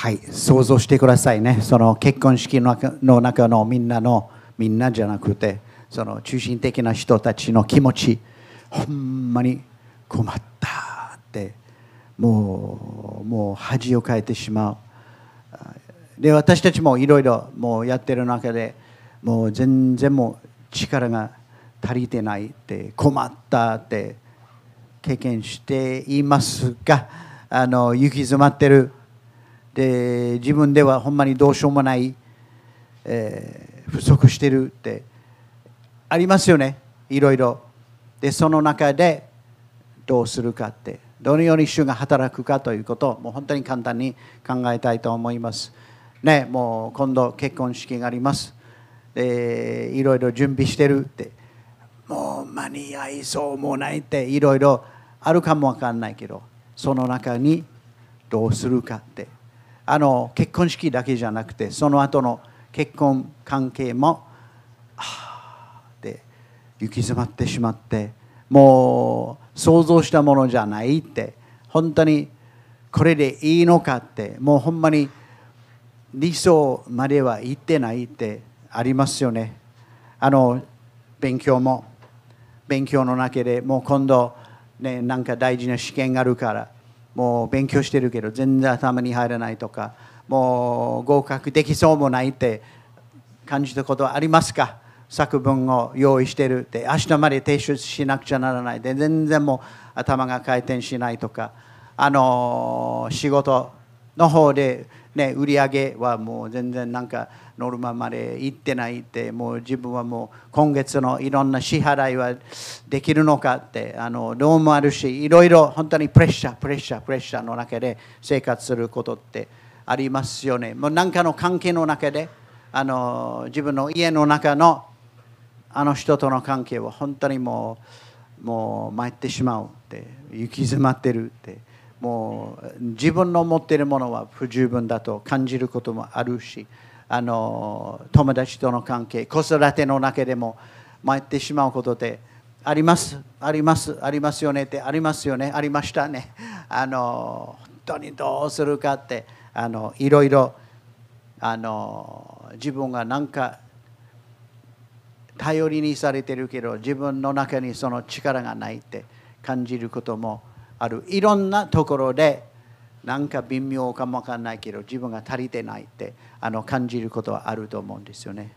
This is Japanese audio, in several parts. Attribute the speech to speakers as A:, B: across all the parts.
A: はい、想像してくださいね。その結婚式の中の中のみんなの、みんなじゃなくて、その中心的な人たちの気持ち、ほんまに困ったって、もう、もう恥をかいてしまう。で、私たちもいろいろもうやってる中で、もう全然もう力が足りてないって、困ったって経験していますが、あの行き詰まってる。で自分ではほんまにどうしようもない、えー不足してるってありますよね。いろいろ。でその中でどうするかって。どのように主が働くかということをもう本当に簡単に考えたいと思います。ねもう今度結婚式があります。でいろいろ準備してるって。もう間に合いそうもないっていろいろあるかもわかんないけどその中にどうするかって。あの結婚式だけじゃなくてその後の結婚関係もあーで行き詰まってしまってもう想像したものじゃないって本当にこれでいいのかってもうほんまに理想までは行ってないってありますよね。あの勉強も勉強の中でもう今度ねなんか大事な試験があるからもう勉強してるけど全然頭に入らないとかもう合格できそうもないって感じたことはありますか？作文を用意してるって明日まで提出しなくちゃならないで全然もう頭が回転しないとかあの仕事の方で、ね、売り上げはもう全然なんかノルマまで行ってないってもう自分はもう今月のいろんな支払いはできるのかってあのどうもあるしいろいろ本当にプレッシャープレッシャープレッシャーの中で生活することってありますよね。もう何かの関係の中であの自分の家の中のあの人との関係は本当にもうもう参ってしまうって行き詰まってるってもう自分の持っているものは不十分だと感じることもあるしあの友達との関係子育ての中でも参ってしまうことでありますありますありますよねってありますよねありましたね。あの本当にどうするかってあのいろいろあの自分が何か頼りにされてるけど自分の中にその力がないって感じることもあるいろんなところでなんか微妙かもわかんないけど自分が足りてないってあの感じることはあると思うんですよね。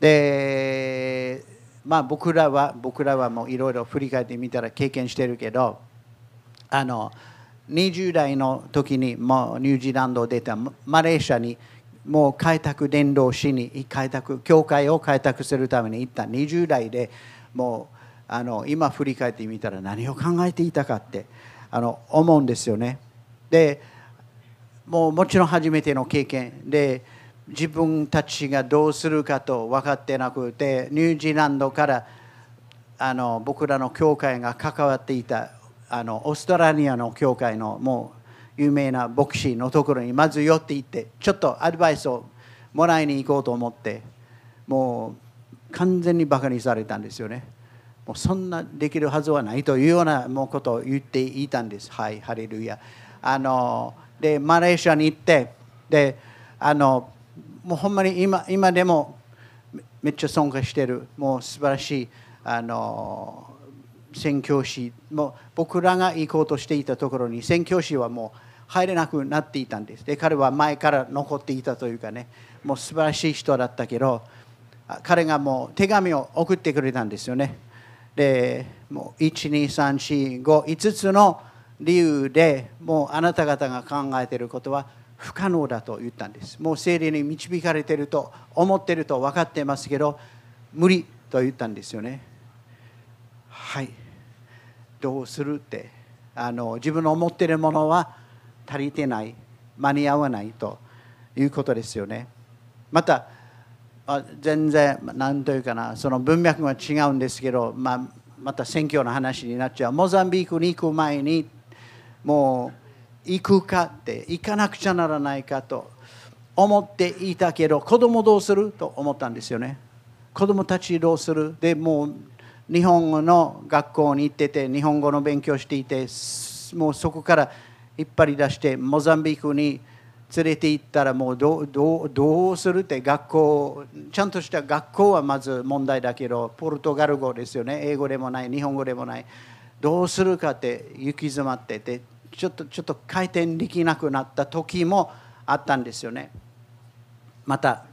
A: でまあ僕らは僕らはもういろいろ振り返ってみたら経験してるけどあの20代の時にもうニュージーランドを出たマレーシアにもう開拓伝道しに開拓教会を開拓するために行った20代でもうあの今振り返ってみたら何を考えていたかってあの思うんですよね。でもうもちろん初めての経験で自分たちがどうするかと分かってなくてニュージーランドからあの僕らの教会が関わっていたあのオーストラリアの教会のもう有名な牧師のところにまず寄って行ってちょっとアドバイスをもらいに行こうと思ってもう完全にバカにされたんですよね。もうそんなできるはずはないというようなもうことを言っていたんです。はい、ハレルヤ。あのでマレーシアに行ってであのもうほんまに今今でもめっちゃ尊敬してるもう素晴らしいあの宣教師も僕らが行こうとしていたところに宣教師はもう入れなくなっていたんですで彼は前から残っていたというかねもう素晴らしい人だったけど彼がもう手紙を送ってくれたんですよねでもう12345 5つの理由でもうあなた方が考えていることは不可能だと言ったんです。もう精霊に導かれていると思っていると分かってますけど無理と言ったんですよね。はい。どうするってあの自分の思っているものは足りてない間に合わないということですよね。またあ全然何というかなその文脈は違うんですけど、まあ、また選挙の話になっちゃう。モザンビークに行く前にもう行くかって行かなくちゃならないかと思っていたけど子供どうする？と思ったんですよね。子供たちどうする？でもう日本語の学校に行ってて日本語の勉強していてもうそこから引っ張り出してモザンビークに連れて行ったらもうどうどうどうするって学校ちゃんとした学校はまず問題だけどポルトガル語ですよね。英語でもない日本語でもない。どうするかって行き詰まっててちょっとちょっと回転できなくなった時もあったんですよね。また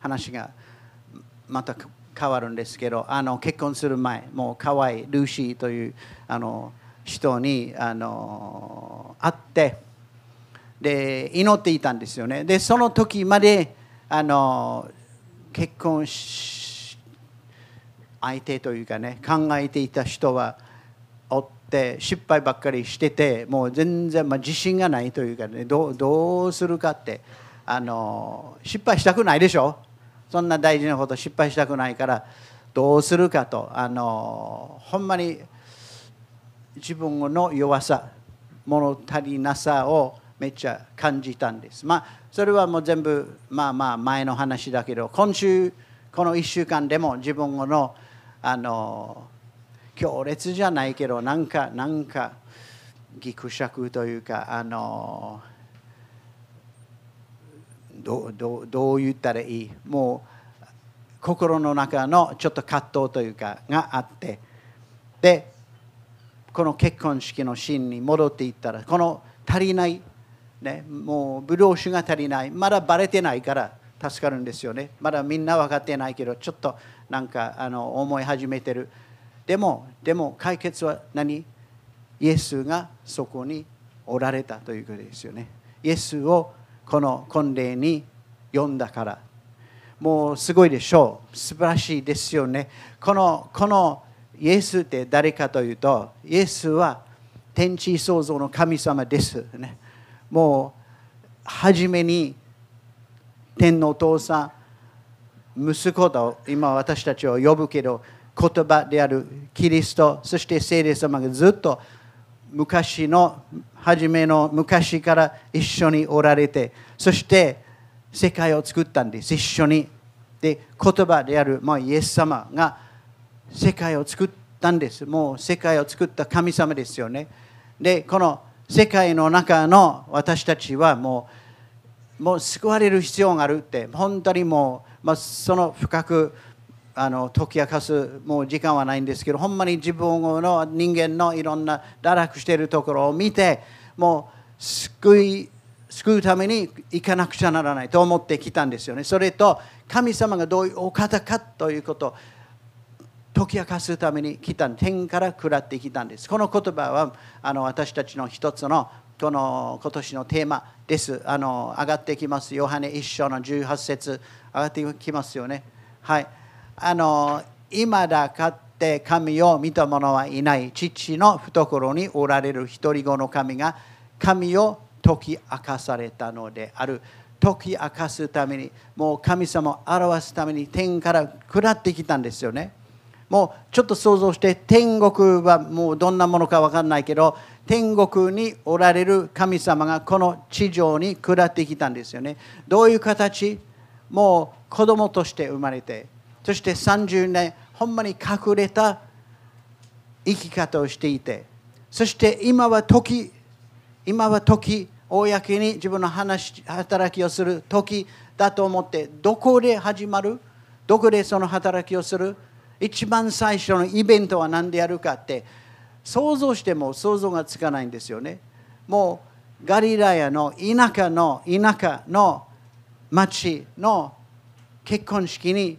A: 話がまた変わるんですけどあの結婚する前もう可愛いルーシーというあの人にあの会ってで祈っていたんですよね。でその時まであの結婚し相手というかね考えていた人はおって失敗ばっかりしててもう全然、まあ、自信がないというかねどうどうするかってあの失敗したくないでしょ？そんな大事なこと失敗したくないからどうするかとあのほんまに自分の弱さ物足りなさをめっちゃ感じたんです。まあそれはもう全部まあまあ前の話だけど今週この1週間でも自分のあの強烈じゃないけどなんかなんかぎくしゃくというかあのどどどう言ったらいい？もう心の中のちょっと葛藤というかがあってでこの結婚式のシーンに戻っていったらこの足りない、ね、もうブドウ酒が足りない。まだバレてないから助かるんですよね。まだみんな分かってないけどちょっとなんかあの思い始めてる。でもでも解決は何？イエスがそこにおられたということですよね。イエスをこの婚礼に呼んだから。もうすごいでしょう。素晴らしいですよね。このこのイエスって誰かというとイエスは天地創造の神様です。ね。もう初めに天のお父さん息子と今私たちを呼ぶけど言葉であるキリストそして聖霊様がずっと昔の初めの昔から一緒におられてそして世界を作ったんです。一緒に。で言葉である、まあ、イエス様が世界を作ったんです。もう世界を作った神様ですよね。でこの世界の中の私たちはもうもう救われる必要があるって本当にもう、まあ、その深くあの解き明かすもう時間はないんですけどほんまに自分の人間のいろんな堕落しているところを見てもう救い救うために行かなくちゃならないと思ってきたんですよね。それと神様がどういうお方かということ解き明かすために来た天から下ってきたんです。この言葉はあの私たちの一つのこの今年のテーマです。あの上がってきます。ヨハネ一章の18節上がってきますよね。はい。あの今だかって神を見た者はいない父の懐におられる一人子の神が神を解き明かされたのである解き明かすためにもう神様を表すために天から下ってきたんですよねもうちょっと想像して天国はもうどんなものか分かんないけど天国におられる神様がこの地上に下ってきたんですよね。どういう形？もう子供として生まれてそして30年ほんまに隠れた生き方をしていてそして今は時今は時公に自分の話働きをする時だと思ってどこで始まる？どこでその働きをする？一番最初のイベントは何でやるかって想像しても想像がつかないんですよね。もうガリラヤの田舎の田舎の町の結婚式に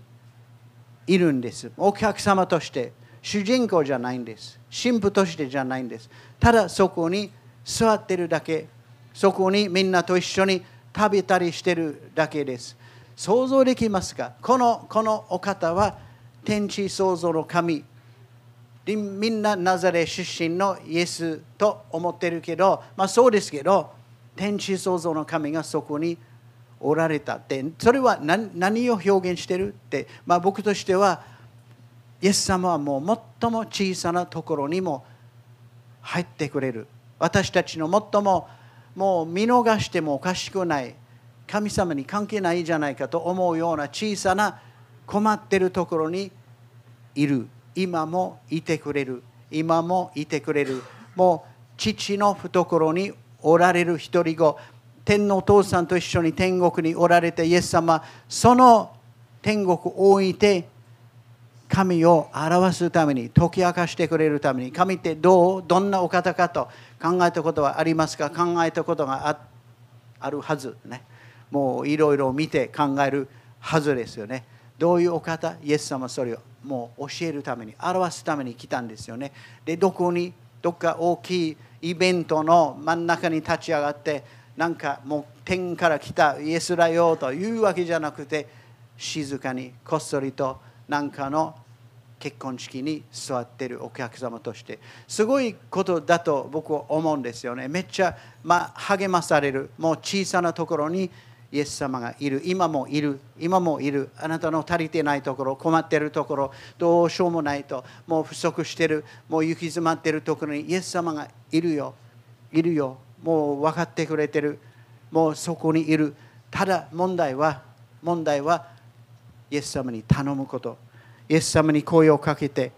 A: いるんです。お客様として主人公じゃないんです。神父としてじゃないんです。ただそこに座ってるだけ。そこにみんなと一緒に食べたりしてるだけです。想像できますか？このこのお方は天地創造の神。みんなナザレ出身のイエスと思ってるけどまあそうですけど天地創造の神がそこにおられたって。それは何を表現してるって、まあ、僕としてはイエス様はもう最も小さなところにも入ってくれる。私たちの最ももう見逃してもおかしくない。神様に関係ないじゃないかと思うような小さな困ってるところにいる。今もいてくれる。今もいてくれる。もう父の懐におられる一人子。天のお父さんと一緒に天国におられてイエス様その天国を置いて神を表すために解き明かしてくれるために神ってどうどんなお方かと考えたことはありますか？考えたことがあるはずね。もういろいろ見て考えるはずですよね。どういうお方イエス様それをもう教えるために表すために来たんですよね。でどこにどっか大きいイベントの真ん中に立ち上がってなんかもう天から来たイエスだよというわけじゃなくて静かにこっそりと何かの結婚式に座ってるお客様として。すごいことだと僕は思うんですよね。めっちゃ、まあ、励まされる。もう小さなところにイエス様がいる。今もいる。今もいる。あなたの足りてないところ困ってるところどうしようもないともう不足してるもう行き詰まってるところにイエス様がいるよ。いるよ。もう分かってくれてる。もうそこにいる。ただ問題は問題はイエス様に頼むこと。イエス様に声をかけて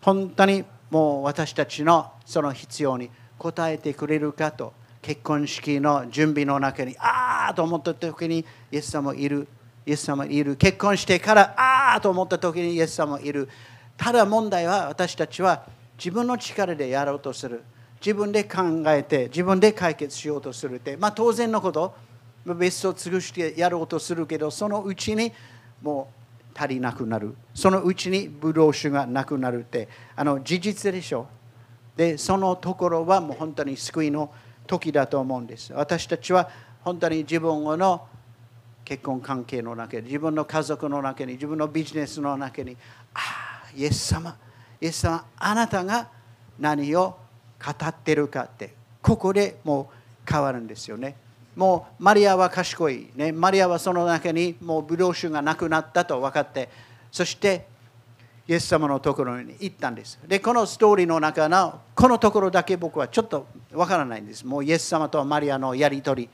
A: 本当にもう私たちのその必要に応えてくれるかと。結婚式の準備の中にああと思った時にイエス様いる。イエス様いる。結婚してからああと思った時にイエス様いる。ただ問題は私たちは自分の力でやろうとする。自分で考えて自分で解決しようとするって、まあ、当然のこと別荘を尽くしてやろうとするけどそのうちにもう足りなくなる。そのうちにブドウ酒がなくなるって。あの事実でしょ。でそのところはもう本当に救いの時だと思うんです。私たちは本当に自分の結婚関係の中に自分の家族の中に自分のビジネスの中にああイエス様イエス様あなたが何を語ってるかってここでもう変わるんですよね。もうマリアは賢い、ね、マリアはその中にもうブドウ酒がなくなったと分かってそしてイエス様のところに行ったんです。でこのストーリーの中のこのところだけ僕はちょっと分からないんです。もうイエス様とマリアのやり取り。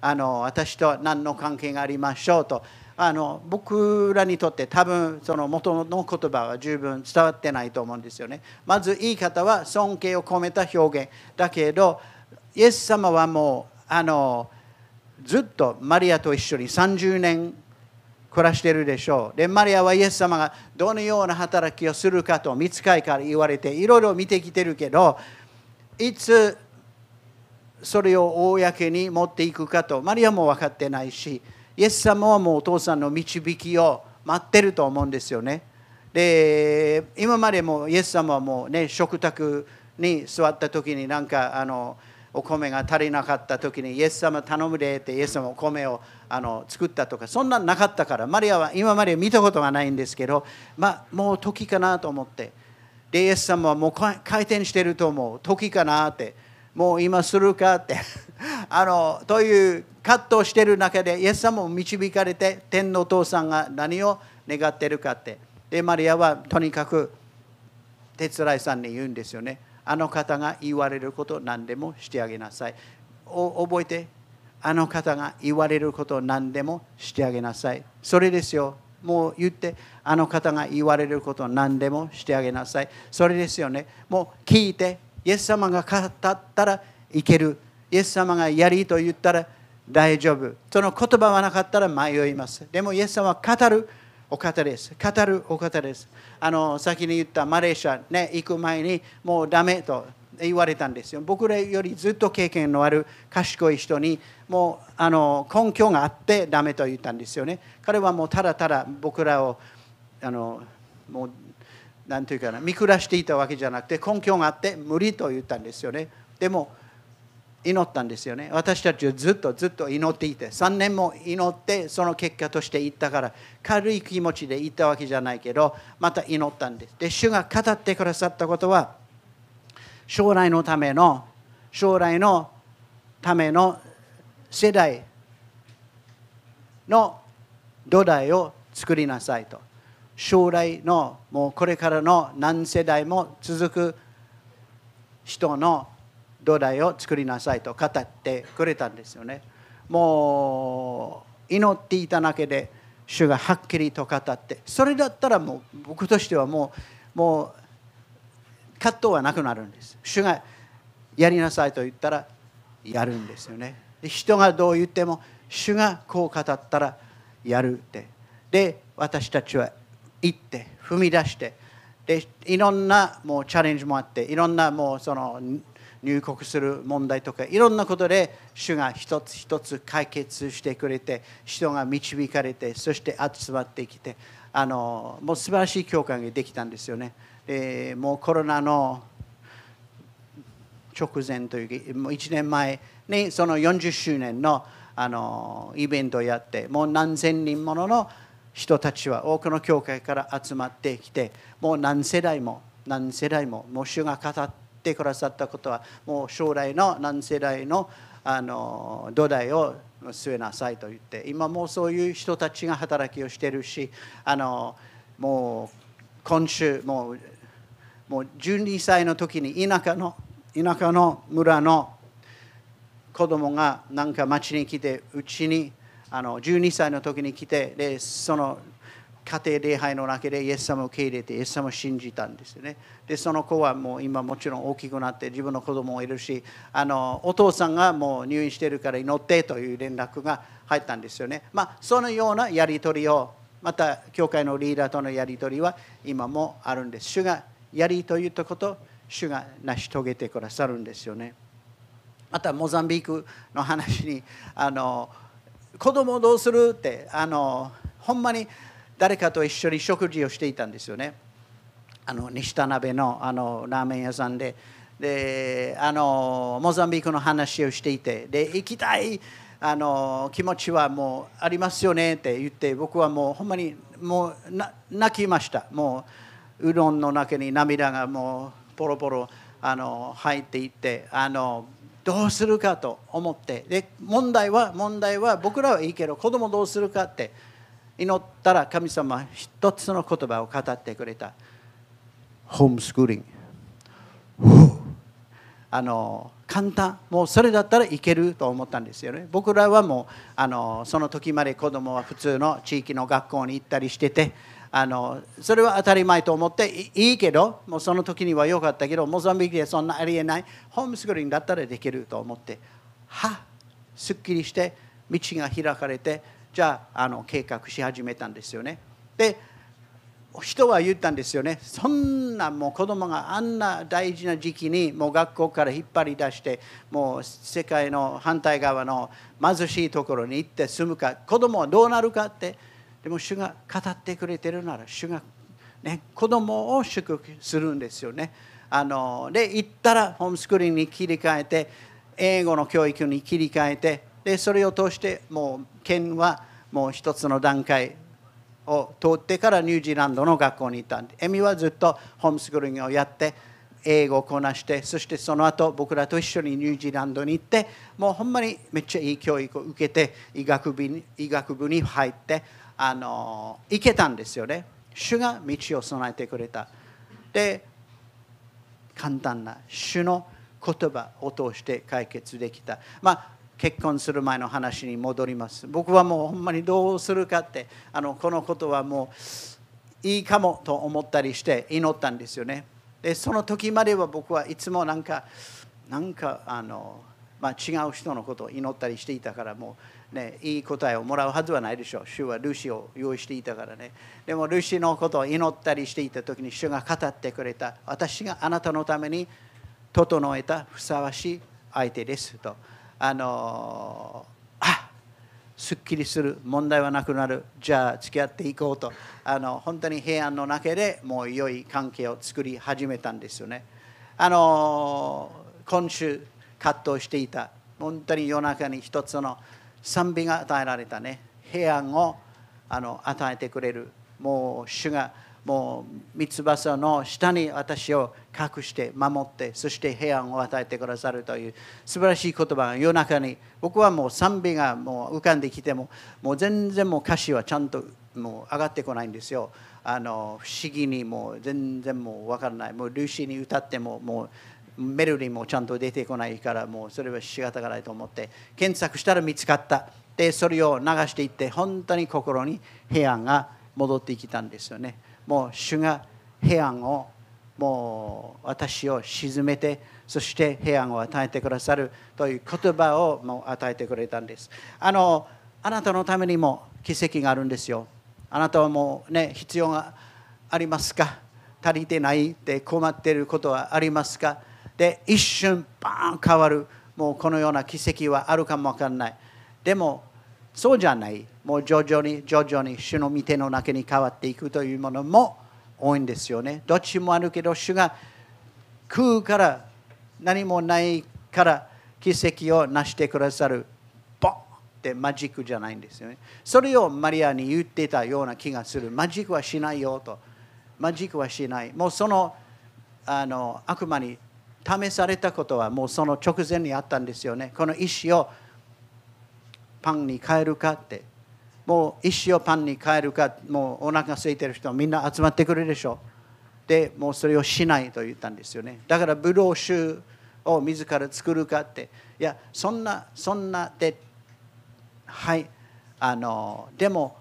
A: あの私と何の関係がありましょうとあの僕らにとって多分その元の言葉は十分伝わってないと思うんですよね。まず言い方は尊敬を込めた表現だけどイエス様はもうあのずっとマリアと一緒に30年暮らしてるでしょう。で、マリアはイエス様がどのような働きをするかと見つかいから言われていろいろ見てきてるけどいつそれを公に持っていくかと。マリアも分かってないしイエス様はもうお父さんの導きを待ってると思うんですよね。で今までもイエス様はもうね食卓に座った時になんかあのお米が足りなかった時にイエス様頼むでってイエス様お米をあの作ったとかそんなんなかったからマリアは今まで見たことがないんですけど、まあ、もう時かなと思って。でイエス様はもう回転してると思う。時かなって。もう今するかって。あのという葛藤している中でイエス様も導かれて天のお父さんが何を願ってるかって。でマリアはとにかく手伝いさんに言うんですよね。あの方が言われること何でもしてあげなさい。覚えて。あの方が言われること何でもしてあげなさい。それですよ。もう言って。あの方が言われること何でもしてあげなさい。それですよね。もう聞いて。イエス様が語ったらいけるイエス様がやりと言ったら大丈夫。その言葉がなかったら迷います。でも、イエス様は語るお方です。語るお方です。あの先に言ったマレーシア、ね、行く前にもうダメと言われたんですよ。僕らよりずっと経験のある賢い人にもうあの根拠があってダメと言ったんですよね。彼はもうただただ僕らをあのもう何て言うかな見下していたわけじゃなくて根拠があって無理と言ったんですよね。でも祈ったんですよね。私たちはずっとずっと祈っていて3年も祈ってその結果として言ったから軽い気持ちで言ったわけじゃないけどまた祈ったんです。で主が語ってくださったことは将来のための将来のための世代の土台を作りなさいと。将来のもうこれからの何世代も続く人の土台を作りなさいと語ってくれたんですよね。もう祈っていただけで主がはっきりと語ってそれだったらもう僕としてはもうもう葛藤はなくなるんです。主がやりなさいと言ったらやるんですよね。人がどう言っても主がこう語ったらやるってで私たちは行って踏み出してでいろんなもうチャレンジもあっていろんなもうその入国する問題とかいろんなことで主が一つ一つ解決してくれて人が導かれてそして集まってきてあのもう素晴らしい教会ができたんですよね。でもうコロナの直前というかもう1年前にその40周年のあのイベントをやってもう何千人ものの人たちは多くの教会から集まってきてもう何世代も何世代ももう主が語ってくださったことはもう将来の何世代のあの土台を据えなさいと言って今もうそういう人たちが働きをしてるしあのもう今週もうもう12歳の時に田舎の田舎の村の子供がなんか町に来てうちにあの12歳の時に来てでその家庭礼拝の中でイエス様を受け入れてイエス様を信じたんですよね。でその子はもう今もちろん大きくなって自分の子供もいるしあのお父さんがもう入院してるから祈ってという連絡が入ったんですよね。まあそのようなやり取りをまた教会のリーダーとのやり取りは今もあるんです。主がやりといったこと主が成し遂げてくださるんですよね。またモザンビークの話にあの子供どうする？ってあのほんまに誰かと一緒に食事をしていたんですよね。あの西田鍋のあのラーメン屋さんで。であのモザンビークの話をしていて。で行きたいあの気持ちはもうありますよねって言って僕はもうほんまにもう泣きました。もううどんの中に涙がもうポロポロあの入っていってあのどうするかと思って。で問題は問題は僕らはいいけど子供どうするかって祈ったら神様は一つの言葉を語ってくれた。ホームスクーリングあの簡単。もうそれだったらいけると思ったんですよね。僕らはもうあのその時まで子供は普通の地域の学校に行ったりしててあのそれは当たり前と思っていいけどもうその時には良かったけどモザンビークでそんなありえないホームスクリーンだったらできると思ってはすっきりして道が開かれてじゃああの計画し始めたんですよね。で人は言ったんですよね。そんなもう子供があんな大事な時期にもう学校から引っ張り出してもう世界の反対側の貧しいところに行って住むか子供はどうなるかってでも主が語ってくれてるなら主が、ね、子供を祝福するんですよね。あので行ったらホームスクリーンに切り替えて英語の教育に切り替えてでそれを通してもう県はもう一つの段階を通ってからニュージーランドの学校に行ったんでエミはずっとホームスクリーンをやって英語をこなしてそしてその後僕らと一緒にニュージーランドに行ってもうほんまにめっちゃいい教育を受けて医学部に医学部に入ってあの行けたんですよね。主が道を備えてくれた。で簡単な主の言葉を通して解決できた。まあ結婚する前の話に戻ります。僕はもうほんまにどうするかってあのこのことはもういいかもと思ったりして祈ったんですよね。でその時までは僕はいつもなんかなんかあの、まあ、違う人のことを祈ったりしていたからもうね、いい答えをもらうはずはないでしょう。主はルシを用意していたからね。でもルシのことを祈ったりしていた時に主が語ってくれた。私があなたのために整えたふさわしい相手ですと。あのあすっきりする問題はなくなるじゃあ付き合っていこうとあの本当に平安の中でもう良い関係を作り始めたんですよね。あの今週葛藤していた本当に夜中に一つの賛美が与えられたね。平安をあの与えてくれる。もう主がもう三翼の下に私を隠して守ってそして平安を与えてくださるという素晴らしい言葉が夜中に僕はもう賛美がもう浮かんできてももう全然もう歌詞はちゃんともう上がってこないんですよ。あの不思議にもう全然もう分からない。もうルーシーに歌ってももうメロディーもちゃんと出てこないからもうそれは仕方がないと思って検索したら見つかった。でそれを流していって本当に心に平安が戻ってきたんですよね。もう主が平安をもう私を沈めてそして平安を与えてくださるという言葉をもう与えてくれたんです。あのあなたのためにも奇跡があるんですよ。あなたはもうね必要がありますか？足りてないって困っていることはありますか？で一瞬バーン変わる。もうこのような奇跡はあるかもわからない。でもそうじゃない。もう徐々に徐々に主の御手の中に変わっていくというものも多いんですよね。どっちもあるけど主が食うから何もないから奇跡を成してくださる。ボンってマジックじゃないんですよね。それをマリアに言ってたような気がする。マジックはしないよと。マジックはしない。もうそのあの悪魔に試されたことはもうその直前にあったんですよね。この石をパンに変えるかって。もう石をパンに変えるかもうお腹空いてる人みんな集まってくるでしょ。でもうそれをしないと言ったんですよね。だからブドウ酒を自ら作るかって。いやそんなそんなではいあのでも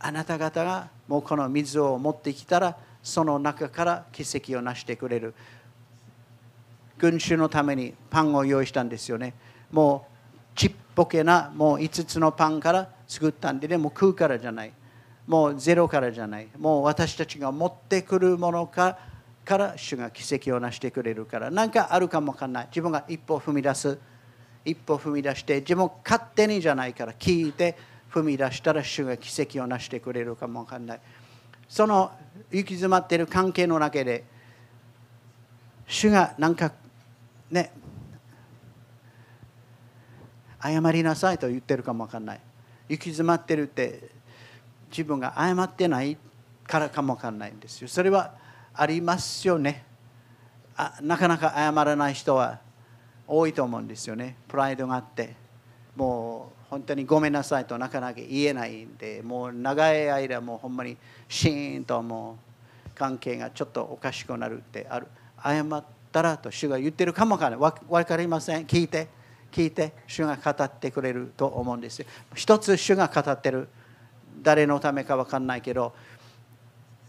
A: あなた方がもうこの水を持ってきたらその中から奇跡を成してくれる。群衆のためにパンを用意したんですよね。もうちっぽけなもう5つのパンから作ったんででもう食うからじゃない。もうゼロからじゃない。もう私たちが持ってくるものかから主が奇跡を成してくれるから。何かあるかもわかんない。自分が一歩踏み出す。一歩踏み出して自分勝手にじゃないから聞いて踏み出したら主が奇跡を成してくれるかもわかんない。その行き詰まっている関係の中で主が何かね。謝りなさいと言ってるかもわかんない。行き詰まってるって自分が謝ってないからかもわかんないんですよ。それはありますよね。あなかなか謝らない人は多いと思うんですよね。プライドがあって。もう本当にごめんなさいとなかなか言えないんで。もう長い間もうほんまにシーンともう関係がちょっとおかしくなるってある。謝ってたらと主が言ってるかもからない分かりません。聞いて。聞いて。主が語ってくれると思うんですよ。一つ主が語ってる。誰のためか分かんないけど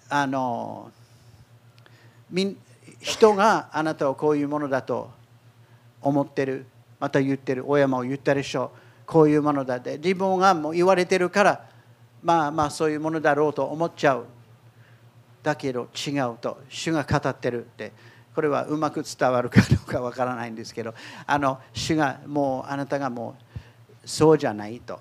A: あの人があなたをこういうものだと思ってる。また言ってる。親も言ったでしょう。こういうものだって。自分がもう言われてるからまあまあそういうものだろうと思っちゃう。だけど違うと。主が語ってるって。これはうまく伝わるかどうかわからないんですけどあの主がもうあなたがもうそうじゃないと。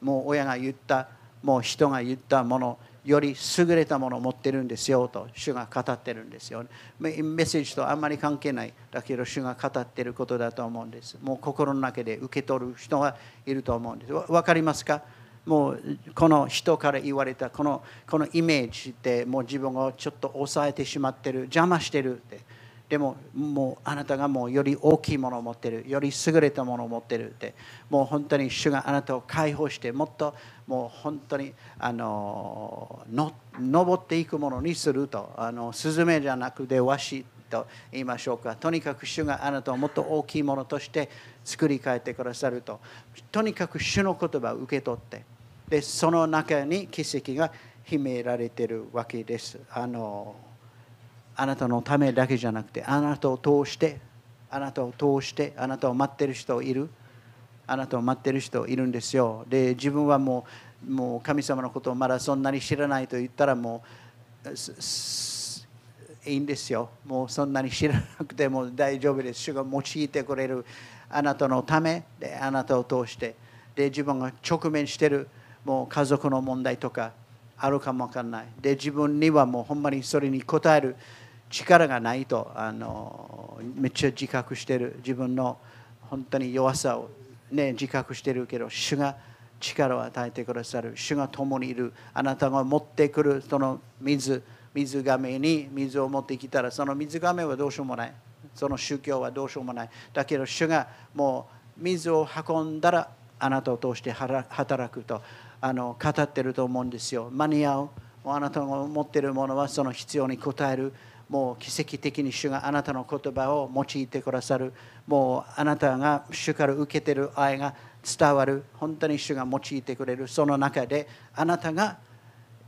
A: もう親が言ったもう人が言ったものより優れたものを持ってるんですよと主が語ってるんですよ。メッセージとあんまり関係ないだけど主が語ってることだと思うんです。もう心の中で受け取る人がいると思うんです。分かりますか？もうこの人から言われたこのこのイメージでもう自分をちょっと抑えてしまってる邪魔してるって。でももうあなたがもうより大きいものを持ってるより優れたものを持ってるって。もう本当に主があなたを解放してもっともう本当にあのの登っていくものにすると。あのスズメじゃなくてワシと言いましょうか。とにかく主があなたをもっと大きいものとして作り変えてくださると。とにかく主の言葉を受け取って。でその中に奇跡が秘められているわけです。あのあなたのためだけじゃなくてあなたを通してあなたを通してあなたを待ってる人いる。あなたを待ってる人いるんですよ。で自分はもうもう神様のことをまだそんなに知らないと言ったらもういいんですよ。もうそんなに知らなくても大丈夫です。主が用いてくれるあなたのためであなたを通して。で自分が直面してるもう家族の問題とかあるかもわかんない。で自分にはもうほんまにそれに応える力がないとあのめっちゃ自覚してる。自分の本当に弱さを、ね、自覚してるけど主が力を与えてくださる。主が共にいる。あなたが持ってくるその水水亀に水を持ってきたらその水亀はどうしようもない。その宗教はどうしようもない。だけど主がもう水を運んだらあなたを通して働くと。あの語ってると思うんですよ。間に合うあなたが持ってるものはその必要に応えるもう奇跡的に主があなたの言葉を用いてくださる。もうあなたが主から受けてる愛が伝わる。本当に主が用いてくれる。その中であなたが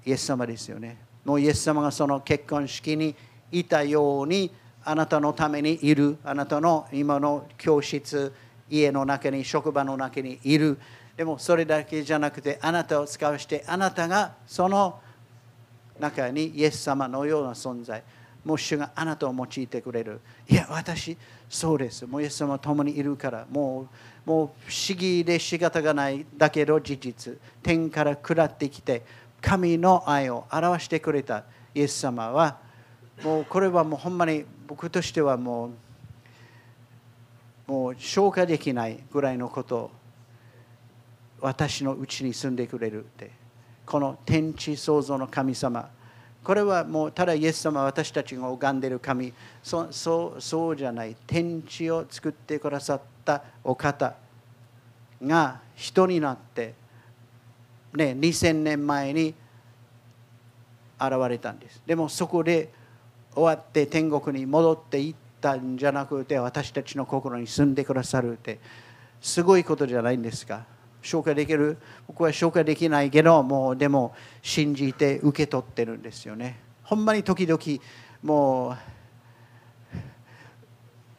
A: イエス様ですよね。もうイエス様がその結婚式にいたようにあなたのためにいる。あなたの今の教室家の中に職場の中にいる。でもそれだけじゃなくてあなたを使わしてあなたがその中にイエス様のような存在。もう主があなたを用いてくれる。いや私そうです。もうイエス様は共にいるからもうもう不思議で仕方がないだけど事実。天から下ってきて神の愛を表してくれた。イエス様はもうこれはもうほんまに僕としてはもうもう消化できないぐらいのこと私のうちに住んでくれるって。この天地創造の神様。これはもうただイエス様私たちが拝んでいる神。そそうそうじゃない。天地を作ってくださったお方。が人になってね2000年前に現れたんです。でもそこで終わって天国に戻っていったんじゃなくて私たちの心に住んでくださるって。すごいことじゃないんですか。消化できる？僕は消化できないけどもうでも信じて受け取ってるんですよね。ほんまに時々も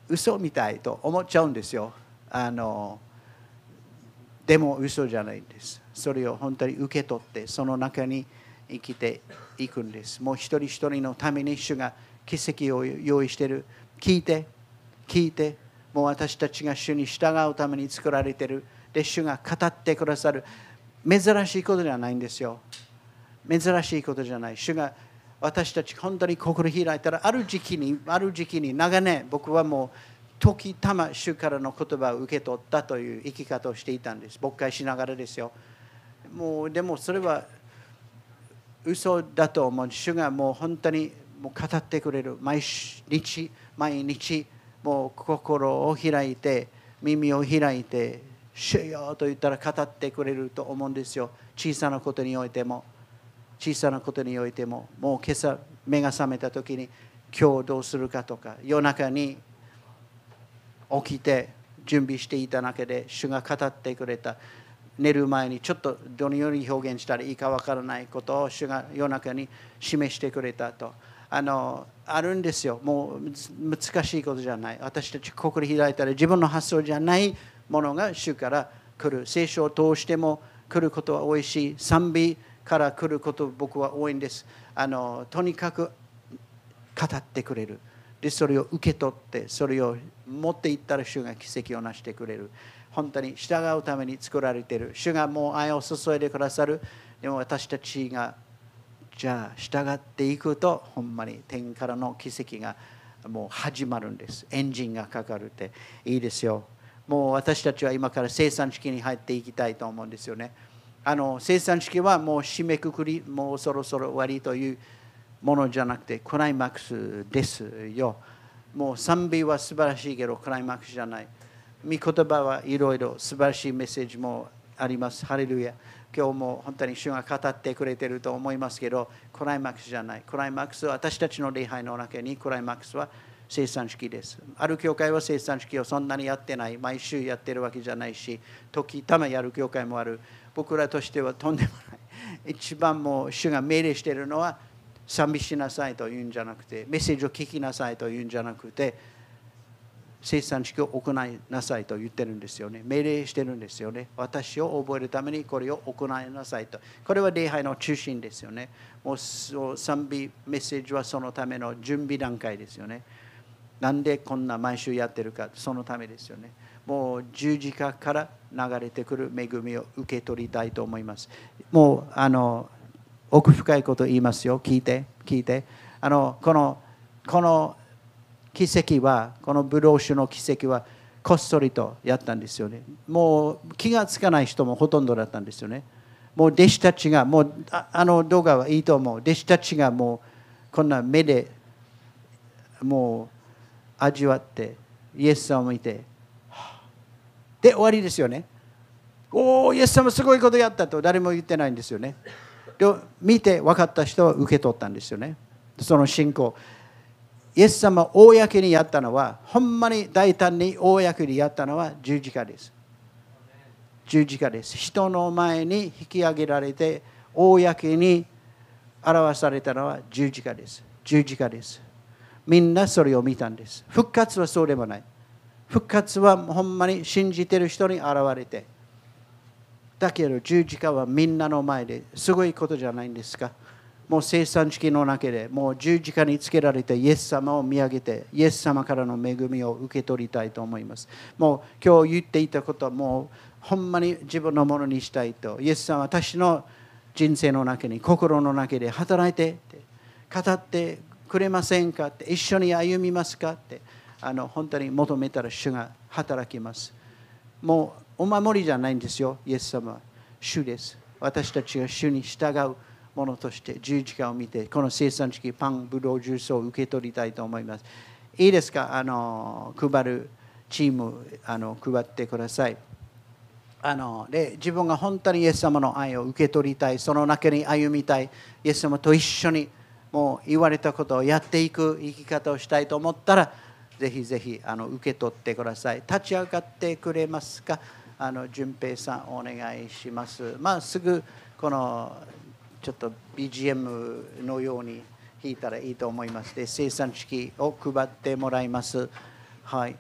A: う嘘みたいと思っちゃうんですよ。あのでも嘘じゃないんです。それを本当に受け取ってその中に生きていくんです。もう一人一人のために主が奇跡を用意してる。聞いて聞いてもう私たちが主に従うために作られてる。で主が語ってくださる。珍しいことじゃないんですよ。珍しいことじゃない。主が私たち本当に心開いたらある時期にある時期に長年僕はもう時たま主からの言葉を受け取ったという生き方をしていたんです。牧会しながらですよ。もうでもそれは嘘だと思う。主がもう本当にもう語ってくれる。毎日毎日もう心を開いて耳を開いて主よと言ったら語ってくれると思うんですよ。小さなことにおいても。小さなことにおいても。もう今朝目が覚めた時に今日どうするかとか夜中に起きて準備していただけで主が語ってくれた。寝る前にちょっとどのように表現したらいいかわからないことを主が夜中に示してくれたと。あのあるんですよ。もう難しいことじゃない。私たち心開いたら自分の発想じゃないものが主から来る聖書を通しても来ることは多いし賛美から来ること僕は多いんです。あのとにかく語ってくれる。でそれを受け取ってそれを持っていったら主が奇跡を成してくれる。本当に従うために作られている。主がもう愛を注いでくださる。でも私たちがじゃあ従っていくとほんまに天からの奇跡がもう始まるんです。エンジンがかかるって。いいですよ。もう私たちは今から生産式に入っていきたいと思うんですよね。あの生産式はもう締めくくり、もうそろそろ終わりというものじゃなくて、クライマックスですよ。もう賛美は素晴らしいけど、クライマックスじゃない。御言葉はいろいろ素晴らしいメッセージもあります。ハレルヤ。今日も本当に主が語ってくれてると思いますけど、クライマックスじゃない。クライマックスは私たちの礼拝の中にクライマックスは生産式です。ある教会は生産式をそんなにやってない、毎週やってるわけじゃないし、時たまやる教会もある。僕らとしてはとんでもない。一番もう主が命令しているのは、賛美しなさいと言うんじゃなくて、メッセージを聞きなさいと言うんじゃなくて、生産式を行いなさいと言ってるんですよね。命令してるんですよね。私を覚えるためにこれを行いなさいと。これは礼拝の中心ですよね。もう賛美メッセージはそのための準備段階ですよね。なんでこんな毎週やってるかそのためですよね。もう十字架から流れてくる恵みを受け取りたいと思います。もうあの奥深いこと言いますよ。聞いて聞いて。あのこのこの奇跡はこのブドウ酒の奇跡はこっそりとやったんですよね。もう気がつかない人もほとんどだったんですよね。もう弟子たちがもうあの動画はいいと思う。弟子たちがもうこんな目でもう味わってイエス様を見て。で終わりですよね。おおイエス様すごいことやったと。誰も言ってないんですよね。で見て分かった人は受け取ったんですよね。その信仰。イエス様公にやったのはほんまに大胆に公にやったのは十字架です。十字架です。人の前に引き上げられて公に表されたのは十字架です。十字架です。みんなそれを見たんです。復活はそうでもない。復活はほんまに信じてる人に現れて。だけど十字架はみんなの前ですごいことじゃないんですか。もう生産式の中でもう十字架につけられてイエス様を見上げてイエス様からの恵みを受け取りたいと思います。もう今日言っていたことはもうほんまに自分のものにしたいと。イエス様は私の人生の中に心の中で働いてって語ってくれませんかって一緒に歩みますかってあの本当に求めたら主が働きます。もうお守りじゃないんですよイエス様は。主です。私たちが主に従うものとして十字架を見てこの生産式パンブドウジュースを受け取りたいと思います。いいですか？あの配るチームあの配ってください。あので自分が本当にイエス様の愛を受け取りたいその中に歩みたいイエス様と一緒にもう言われたことをやっていく生き方をしたいと思ったらぜひぜひあの受け取ってください。立ち上がってくれますか？あの順平さんお願いします。まあすぐこのちょっと BGM のように弾いたらいいと思います。で生産式を配ってもらいます。はい。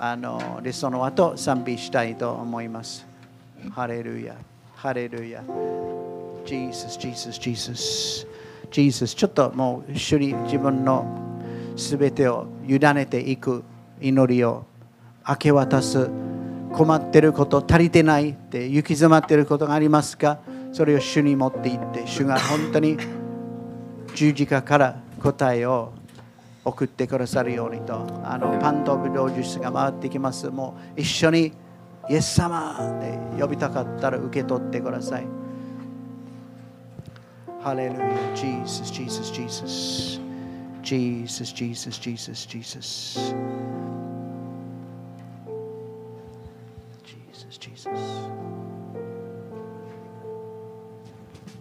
A: あのでその後賛美したいと思います。ハレルヤ。ハレルヤ。Jesus Jesus Jesus Jesus ちょっともう主に自分のすべてを委ねていく祈りを明け渡す困ってること足りてないって行き詰まってることがありますかそれを主に持っていって主が本当に十字架から答えを送ってくださるようにとあのパンとブドウジュースが回ってきますもう一緒にイエス様で呼びたかったら受け取ってください。Hallelujah. Jesus, Jesus, Jesus. Jesus, Jesus, Jesus, Jesus. Jesus, Jesus.